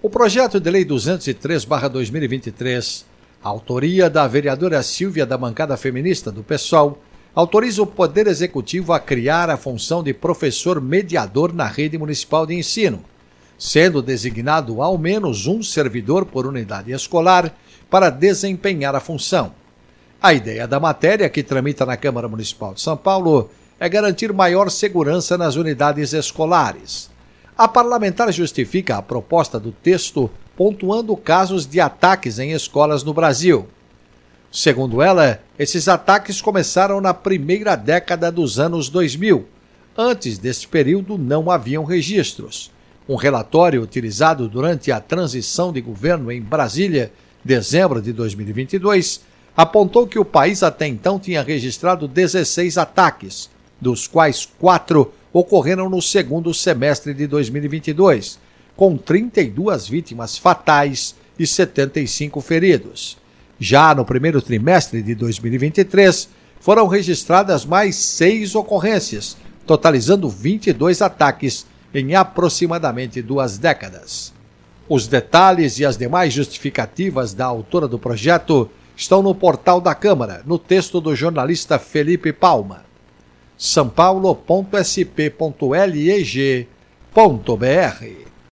O projeto de lei 203/2023, autoria da vereadora Silvia da bancada feminista do PSOL, autoriza o Poder Executivo a criar a função de professor mediador na rede municipal de ensino, sendo designado ao menos um servidor por unidade escolar para desempenhar a função. A ideia da matéria, que tramita na Câmara Municipal de São Paulo, é garantir maior segurança nas unidades escolares. A parlamentar justifica a proposta do texto pontuando casos de ataques em escolas no Brasil. Segundo ela, esses ataques começaram na primeira década dos anos 2000. Antes deste período, não haviam registros. Um relatório utilizado durante a transição de governo em Brasília, dezembro de 2022, apontou que o país até então tinha registrado 16 ataques, dos quais quatro ocorreram no segundo semestre de 2022, com 32 vítimas fatais e 75 feridos. Já no primeiro trimestre de 2023, foram registradas mais seis ocorrências, totalizando 22 ataques em aproximadamente duas décadas. Os detalhes e as demais justificativas da autora do projeto estão no portal da Câmara, no texto do jornalista Felipe Palma. sãopaulo.sp.leg.br